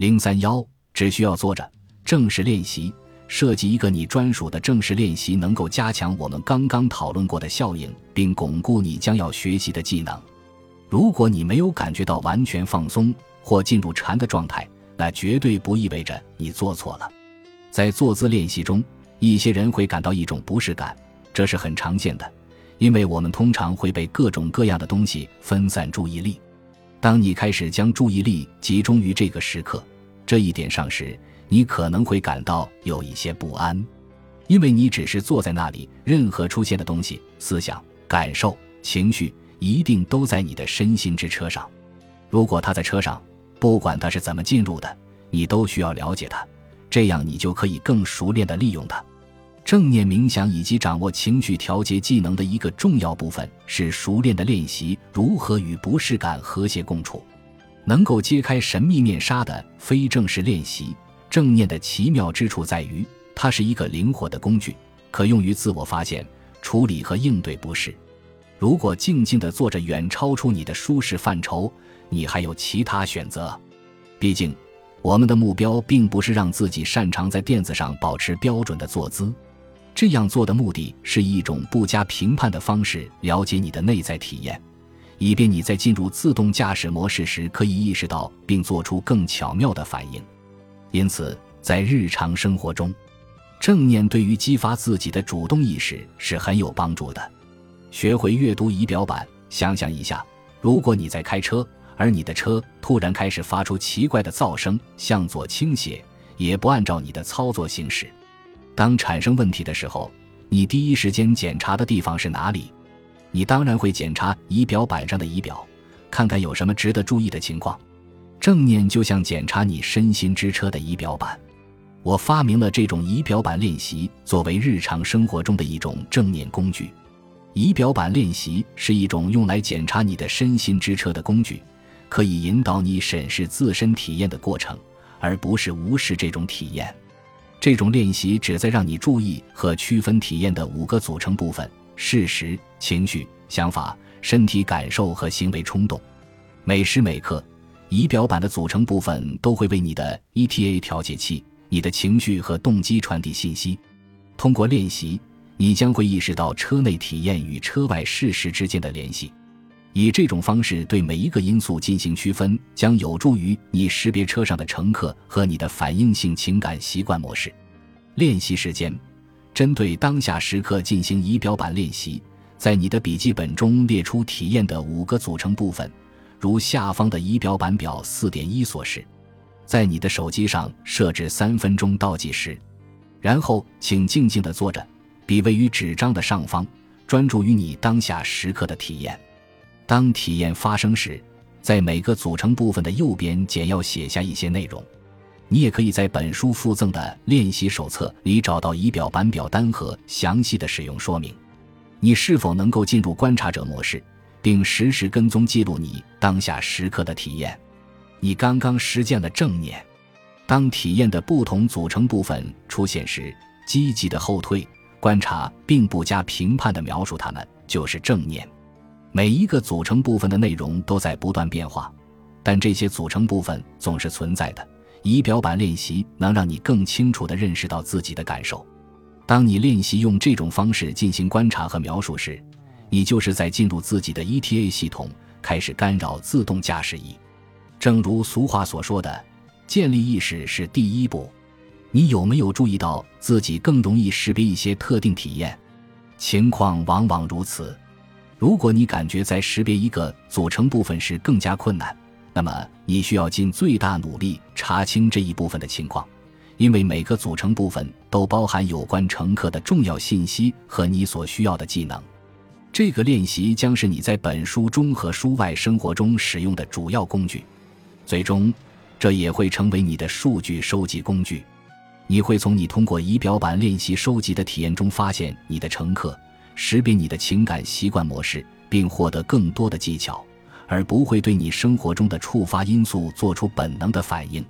零三幺，只需要做着正式练习，设计一个你专属的正式练习，能够加强我们刚刚讨论过的效应，并巩固你将要学习的技能。如果你没有感觉到完全放松或进入禅的状态，那绝对不意味着你做错了。在坐姿练习中，一些人会感到一种不适感，这是很常见的，因为我们通常会被各种各样的东西分散注意力。当你开始将注意力集中于这个时刻这一点上时，你可能会感到有一些不安，因为你只是坐在那里，任何出现的东西、思想、感受、情绪。一定都在你的身心之车上。如果他在车上，不管他是怎么进入的，你都需要了解他，这样你就可以更熟练地利用它。正念冥想以及掌握情绪调节技能的一个重要部分是熟练的练习如何与不适感和谐共处。能够揭开神秘面纱的非正式练习，正念的奇妙之处在于，它是一个灵活的工具，可用于自我发现、处理和应对不适。如果静静地坐着远超出你的舒适范畴，你还有其他选择。毕竟，我们的目标并不是让自己擅长在垫子上保持标准的坐姿。这样做的目的是一种不加评判的方式了解你的内在体验，以便你在进入自动驾驶模式时可以意识到并做出更巧妙的反应。因此，在日常生活中，正念对于激发自己的主动意识是很有帮助的。学会阅读仪表板。想象一下，如果你在开车，而你的车突然开始发出奇怪的噪声，向左倾斜，也不按照你的操作行驶。当产生问题的时候，你第一时间检查的地方是哪里？你当然会检查仪表板上的仪表，看看有什么值得注意的情况。正念就像检查你身心之车的仪表板。我发明了这种仪表板练习，作为日常生活中的一种正念工具。仪表板练习是一种用来检查你的身心之车的工具，可以引导你审视自身体验的过程，而不是无视这种体验。这种练习旨在让你注意和区分体验的五个组成部分：事实、情绪、想法、身体感受和行为冲动。每时每刻，仪表板的组成部分都会为你的 ETA 调节器、你的情绪和动机传递信息。通过练习。你将会意识到车内体验与车外事实之间的联系，以这种方式对每一个因素进行区分，将有助于你识别车上的乘客和你的反应性情感习惯模式。练习时间：针对当下时刻进行仪表板练习，在你的笔记本中列出体验的五个组成部分，如下方的仪表板表四点一所示。在你的手机上设置三分钟倒计时，然后请静静地坐着。笔位于纸张的上方，专注于你当下时刻的体验。当体验发生时，在每个组成部分的右边简要写下一些内容。你也可以在本书附赠的练习手册里找到仪表板表单和详细的使用说明。你是否能够进入观察者模式，并实时跟踪记录你当下时刻的体验？你刚刚实践了正念。当体验的不同组成部分出现时，积极的后退。观察并不加评判的描述它们，就是正念。每一个组成部分的内容都在不断变化，但这些组成部分总是存在的。仪表板练习能让你更清楚地认识到自己的感受。当你练习用这种方式进行观察和描述时，你就是在进入自己的 ETA 系统，开始干扰自动驾驶仪。正如俗话所说的：“建立意识是第一步。”你有没有注意到自己更容易识别一些特定体验？情况往往如此。如果你感觉在识别一个组成部分时更加困难，那么你需要尽最大努力查清这一部分的情况，因为每个组成部分都包含有关乘客的重要信息和你所需要的技能。这个练习将是你在本书中和书外生活中使用的主要工具，最终，这也会成为你的数据收集工具。你会从你通过仪表板练习收集的体验中发现你的乘客，识别你的情感习惯模式，并获得更多的技巧，而不会对你生活中的触发因素做出本能的反应。